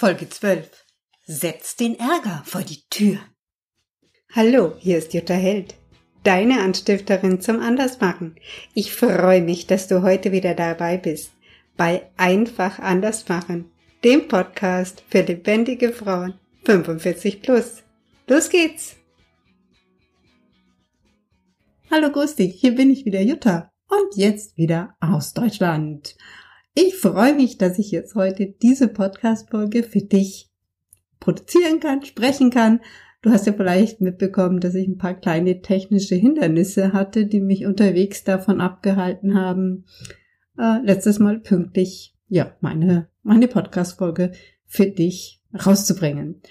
Folge 12. Setz den Ärger vor die Tür. Hallo, hier ist Jutta Held, deine Anstifterin zum Andersmachen. Ich freue mich, dass du heute wieder dabei bist bei Einfach Andersmachen, dem Podcast für lebendige Frauen 45 plus. Los geht's! Hallo, grüß dich, hier bin ich wieder Jutta und jetzt wieder aus Deutschland. Ich freue mich, dass ich jetzt heute diese Podcast-Folge für dich produzieren kann, sprechen kann. Du hast ja vielleicht mitbekommen, dass ich ein paar kleine technische Hindernisse hatte, die mich unterwegs davon abgehalten haben, äh, letztes Mal pünktlich, ja, meine, meine Podcast-Folge für dich rauszubringen.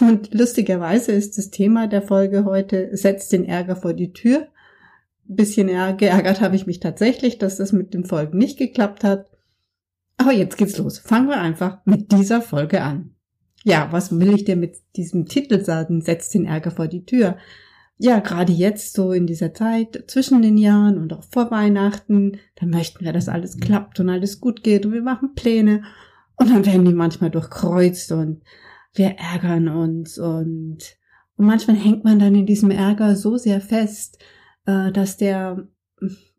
Und lustigerweise ist das Thema der Folge heute, setzt den Ärger vor die Tür bisschen geärgert habe ich mich tatsächlich, dass das mit den Folgen nicht geklappt hat. Aber jetzt geht's los. Fangen wir einfach mit dieser Folge an. Ja, was will ich dir mit diesem Titel sagen? Setzt den Ärger vor die Tür. Ja, gerade jetzt, so in dieser Zeit zwischen den Jahren und auch vor Weihnachten, da möchten wir, dass alles klappt und alles gut geht und wir machen Pläne und dann werden die manchmal durchkreuzt und wir ärgern uns und, und manchmal hängt man dann in diesem Ärger so sehr fest, äh, dass der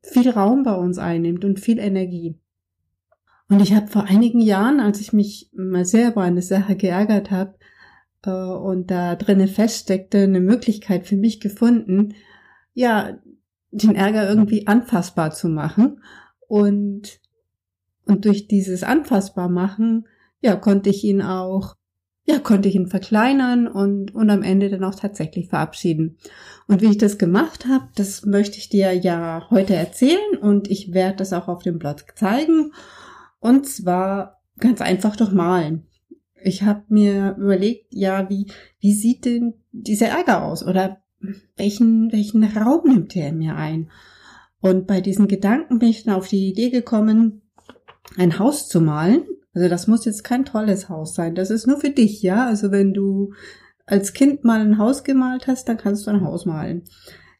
viel Raum bei uns einnimmt und viel Energie. Und ich habe vor einigen Jahren, als ich mich mal sehr über eine Sache geärgert habe äh, und da drinnen feststeckte, eine Möglichkeit für mich gefunden, ja, den Ärger irgendwie anfassbar zu machen. Und, und durch dieses anfassbar machen, ja, konnte ich ihn auch ja, konnte ich ihn verkleinern und, und am Ende dann auch tatsächlich verabschieden. Und wie ich das gemacht habe, das möchte ich dir ja heute erzählen und ich werde das auch auf dem Blog zeigen. Und zwar ganz einfach durch Malen. Ich habe mir überlegt, ja, wie, wie sieht denn dieser Ärger aus oder welchen, welchen Raum nimmt er in mir ein? Und bei diesen Gedanken bin ich dann auf die Idee gekommen, ein Haus zu malen also das muss jetzt kein tolles Haus sein. Das ist nur für dich, ja. Also wenn du als Kind mal ein Haus gemalt hast, dann kannst du ein Haus malen.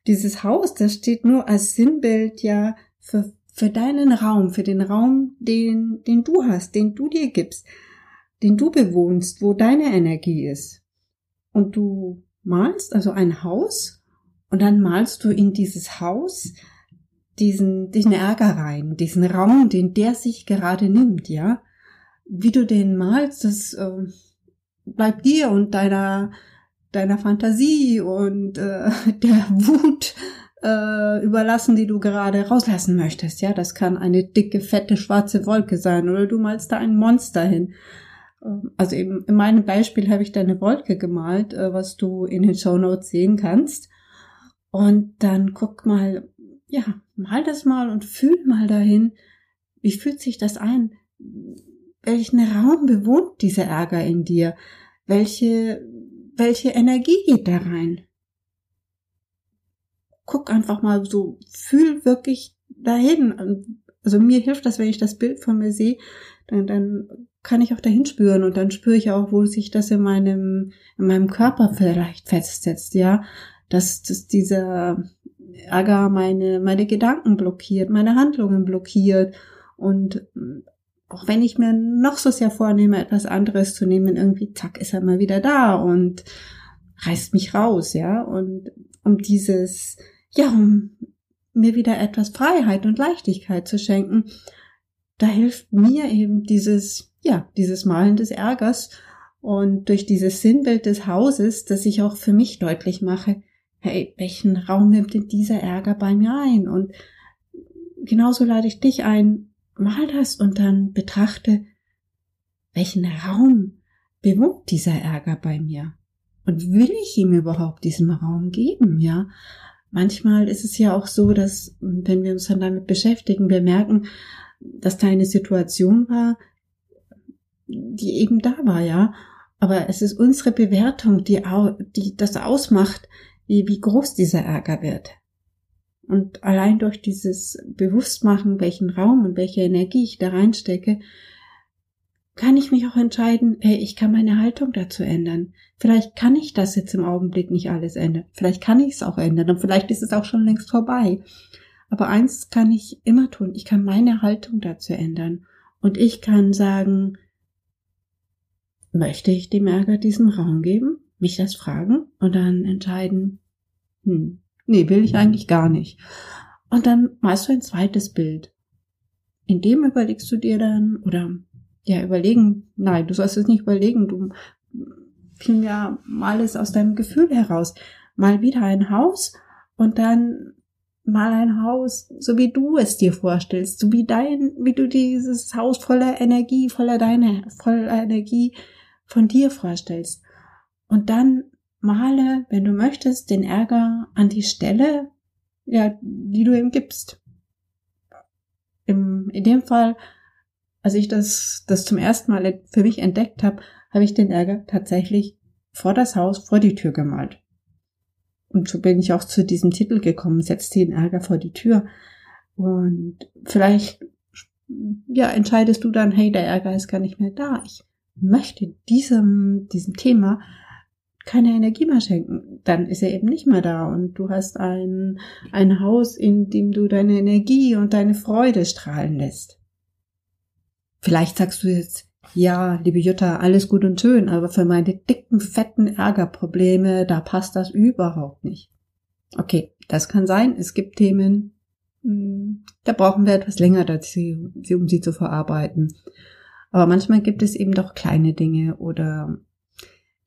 Dieses Haus, das steht nur als Sinnbild ja für, für deinen Raum, für den Raum, den, den du hast, den du dir gibst, den du bewohnst, wo deine Energie ist. Und du malst also ein Haus und dann malst du in dieses Haus diesen, diesen Ärger rein, diesen Raum, den der sich gerade nimmt, ja wie du den malst, das äh, bleibt dir und deiner deiner Fantasie und äh, der Wut äh, überlassen, die du gerade rauslassen möchtest. Ja, das kann eine dicke, fette, schwarze Wolke sein oder du malst da ein Monster hin. Ähm, also eben in meinem Beispiel habe ich da eine Wolke gemalt, äh, was du in den Show Notes sehen kannst. Und dann guck mal, ja, mal das mal und fühl mal dahin, wie fühlt sich das ein? Welchen Raum bewohnt dieser Ärger in dir? Welche, welche Energie geht da rein? Guck einfach mal so, fühl wirklich dahin. Also mir hilft das, wenn ich das Bild von mir sehe, dann, dann kann ich auch dahin spüren und dann spüre ich auch, wo sich das in meinem, in meinem Körper vielleicht festsetzt, ja, dass, dass dieser Ärger meine, meine Gedanken blockiert, meine Handlungen blockiert und auch wenn ich mir noch so sehr vornehme, etwas anderes zu nehmen, irgendwie zack, ist er mal wieder da und reißt mich raus, ja, und um dieses, ja, um mir wieder etwas Freiheit und Leichtigkeit zu schenken, da hilft mir eben dieses, ja, dieses Malen des Ärgers und durch dieses Sinnbild des Hauses, dass ich auch für mich deutlich mache, hey, welchen Raum nimmt denn dieser Ärger bei mir ein? Und genauso lade ich dich ein, mal das und dann betrachte, welchen Raum bewohnt dieser Ärger bei mir? Und will ich ihm überhaupt diesen Raum geben, ja? Manchmal ist es ja auch so, dass, wenn wir uns dann damit beschäftigen, wir merken, dass da eine Situation war, die eben da war, ja. Aber es ist unsere Bewertung, die, die das ausmacht, wie, wie groß dieser Ärger wird. Und allein durch dieses Bewusstmachen, welchen Raum und welche Energie ich da reinstecke, kann ich mich auch entscheiden, hey, ich kann meine Haltung dazu ändern. Vielleicht kann ich das jetzt im Augenblick nicht alles ändern. Vielleicht kann ich es auch ändern und vielleicht ist es auch schon längst vorbei. Aber eins kann ich immer tun. Ich kann meine Haltung dazu ändern. Und ich kann sagen, möchte ich dem Ärger diesen Raum geben, mich das fragen und dann entscheiden, hm, nee, will ich eigentlich gar nicht. Und dann malst du ein zweites Bild. In dem überlegst du dir dann, oder ja, überlegen, nein, du sollst es nicht überlegen, du vielmehr mal es aus deinem Gefühl heraus. Mal wieder ein Haus und dann mal ein Haus, so wie du es dir vorstellst, so wie dein, wie du dieses Haus voller Energie, voller deiner, voller Energie von dir vorstellst. Und dann male, wenn du möchtest, den Ärger an die Stelle, ja, die du ihm gibst. Im, in dem Fall, als ich das, das zum ersten Mal für mich entdeckt habe, habe ich den Ärger tatsächlich vor das Haus, vor die Tür gemalt. Und so bin ich auch zu diesem Titel gekommen, setzt den Ärger vor die Tür. Und vielleicht, ja, entscheidest du dann, hey, der Ärger ist gar nicht mehr da. Ich möchte diesem, diesem Thema keine Energie mehr schenken, dann ist er eben nicht mehr da und du hast ein, ein Haus, in dem du deine Energie und deine Freude strahlen lässt. Vielleicht sagst du jetzt, ja, liebe Jutta, alles gut und schön, aber für meine dicken, fetten Ärgerprobleme, da passt das überhaupt nicht. Okay, das kann sein. Es gibt Themen, hm, da brauchen wir etwas länger dazu, um sie zu verarbeiten. Aber manchmal gibt es eben doch kleine Dinge oder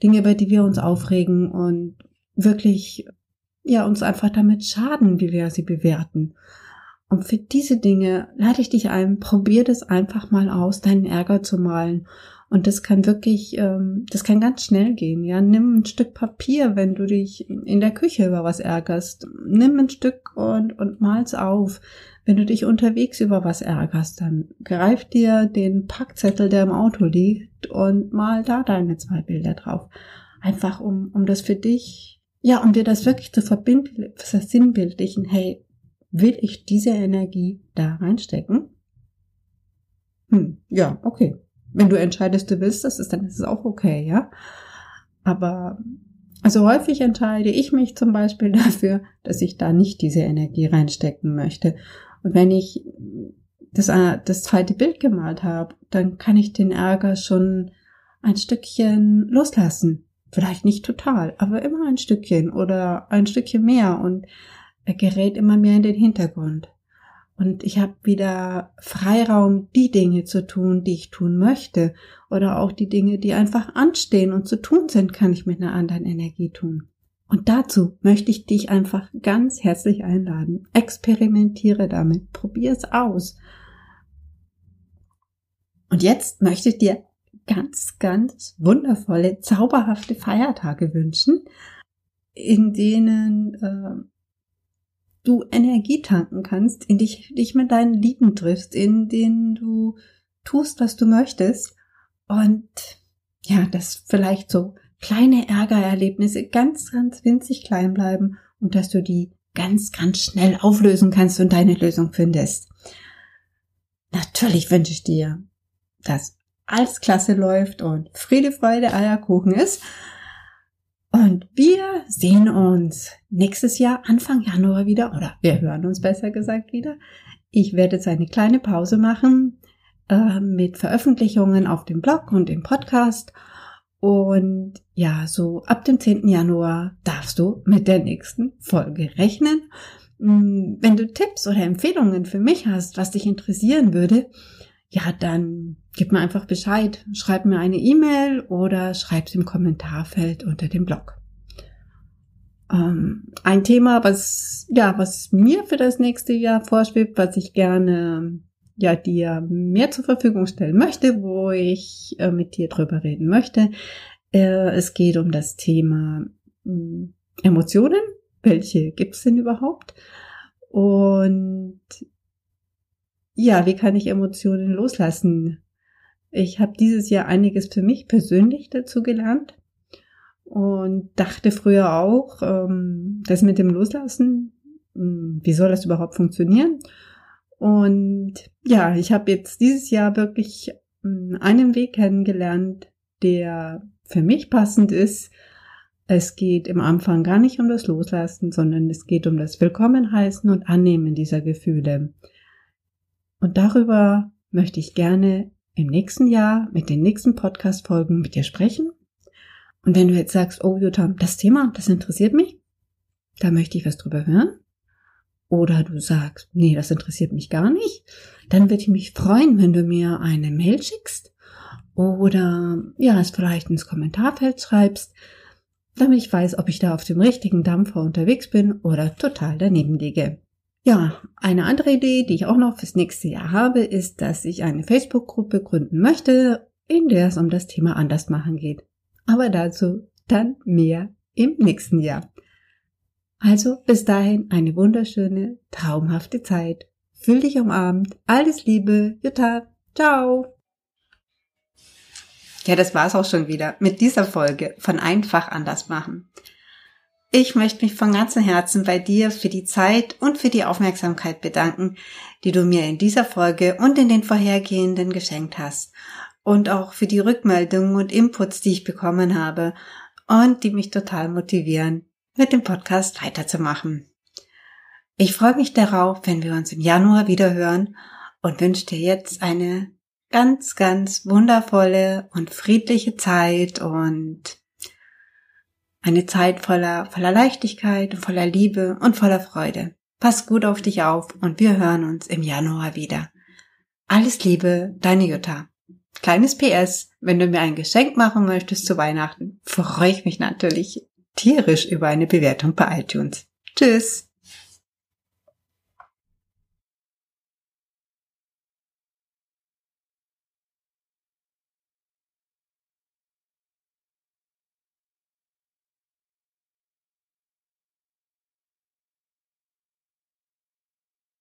Dinge, über die wir uns aufregen und wirklich, ja, uns einfach damit schaden, wie wir sie bewerten. Und für diese Dinge lade ich dich ein, probier das einfach mal aus, deinen Ärger zu malen. Und das kann wirklich, ähm, das kann ganz schnell gehen. Ja, nimm ein Stück Papier, wenn du dich in der Küche über was ärgerst. Nimm ein Stück und, und mal's auf. Wenn du dich unterwegs über was ärgerst, dann greif dir den Packzettel, der im Auto liegt und mal da deine zwei Bilder drauf. Einfach um, um das für dich, ja, um dir das wirklich zu verbinden, versinnbildlichen. Hey, will ich diese Energie da reinstecken? Hm, ja, okay. Wenn du entscheidest, du willst das, dann ist es auch okay, ja. Aber also häufig entscheide ich mich zum Beispiel dafür, dass ich da nicht diese Energie reinstecken möchte. Und wenn ich das, äh, das zweite Bild gemalt habe, dann kann ich den Ärger schon ein Stückchen loslassen. Vielleicht nicht total, aber immer ein Stückchen oder ein Stückchen mehr und er gerät immer mehr in den Hintergrund. Und ich habe wieder Freiraum, die Dinge zu tun, die ich tun möchte. Oder auch die Dinge, die einfach anstehen und zu tun sind, kann ich mit einer anderen Energie tun. Und dazu möchte ich dich einfach ganz herzlich einladen. Experimentiere damit, probier es aus. Und jetzt möchte ich dir ganz, ganz wundervolle, zauberhafte Feiertage wünschen, in denen äh, du Energie tanken kannst, in dich, dich mit deinen Lieben triffst, in denen du tust, was du möchtest und ja, das vielleicht so kleine Ärgererlebnisse ganz, ganz winzig klein bleiben und dass du die ganz, ganz schnell auflösen kannst und deine Lösung findest. Natürlich wünsche ich dir, dass alles klasse läuft und Friede, Freude, Eierkuchen ist. Und wir sehen uns nächstes Jahr, Anfang Januar wieder, oder wir hören uns besser gesagt wieder. Ich werde jetzt eine kleine Pause machen äh, mit Veröffentlichungen auf dem Blog und im Podcast. Und ja, so ab dem 10. Januar darfst du mit der nächsten Folge rechnen. Mm, wenn du Tipps oder Empfehlungen für mich hast, was dich interessieren würde, ja, dann gib mir einfach Bescheid. Schreib mir eine E-Mail oder schreib's im Kommentarfeld unter dem Blog. Ähm, ein Thema, was, ja, was mir für das nächste Jahr vorschwebt, was ich gerne, ja, dir mehr zur Verfügung stellen möchte, wo ich äh, mit dir drüber reden möchte. Äh, es geht um das Thema äh, Emotionen. Welche gibt's denn überhaupt? Und ja, wie kann ich Emotionen loslassen? Ich habe dieses Jahr einiges für mich persönlich dazu gelernt und dachte früher auch, ähm, das mit dem Loslassen, hm, wie soll das überhaupt funktionieren? Und ja, ich habe jetzt dieses Jahr wirklich hm, einen Weg kennengelernt, der für mich passend ist. Es geht im Anfang gar nicht um das Loslassen, sondern es geht um das Willkommenheißen und Annehmen dieser Gefühle. Und darüber möchte ich gerne im nächsten Jahr mit den nächsten Podcast-Folgen mit dir sprechen. Und wenn du jetzt sagst, oh Jutta, das Thema, das interessiert mich, da möchte ich was drüber hören. Oder du sagst, nee, das interessiert mich gar nicht, dann würde ich mich freuen, wenn du mir eine Mail schickst oder ja, es vielleicht ins Kommentarfeld schreibst, damit ich weiß, ob ich da auf dem richtigen Dampfer unterwegs bin oder total daneben liege. Ja, eine andere Idee, die ich auch noch fürs nächste Jahr habe, ist, dass ich eine Facebook-Gruppe gründen möchte, in der es um das Thema Andersmachen geht. Aber dazu dann mehr im nächsten Jahr. Also bis dahin eine wunderschöne, traumhafte Zeit. Fühl dich umarmt. Alles Liebe. Jutta. Ciao. Ja, das war's auch schon wieder mit dieser Folge von Einfach anders machen. Ich möchte mich von ganzem Herzen bei dir für die Zeit und für die Aufmerksamkeit bedanken, die du mir in dieser Folge und in den vorhergehenden geschenkt hast. Und auch für die Rückmeldungen und Inputs, die ich bekommen habe und die mich total motivieren, mit dem Podcast weiterzumachen. Ich freue mich darauf, wenn wir uns im Januar wieder hören und wünsche dir jetzt eine ganz, ganz wundervolle und friedliche Zeit und eine Zeit voller, voller Leichtigkeit, voller Liebe und voller Freude. Pass gut auf dich auf und wir hören uns im Januar wieder. Alles Liebe, deine Jutta. Kleines PS, wenn du mir ein Geschenk machen möchtest zu Weihnachten, freue ich mich natürlich tierisch über eine Bewertung bei iTunes. Tschüss!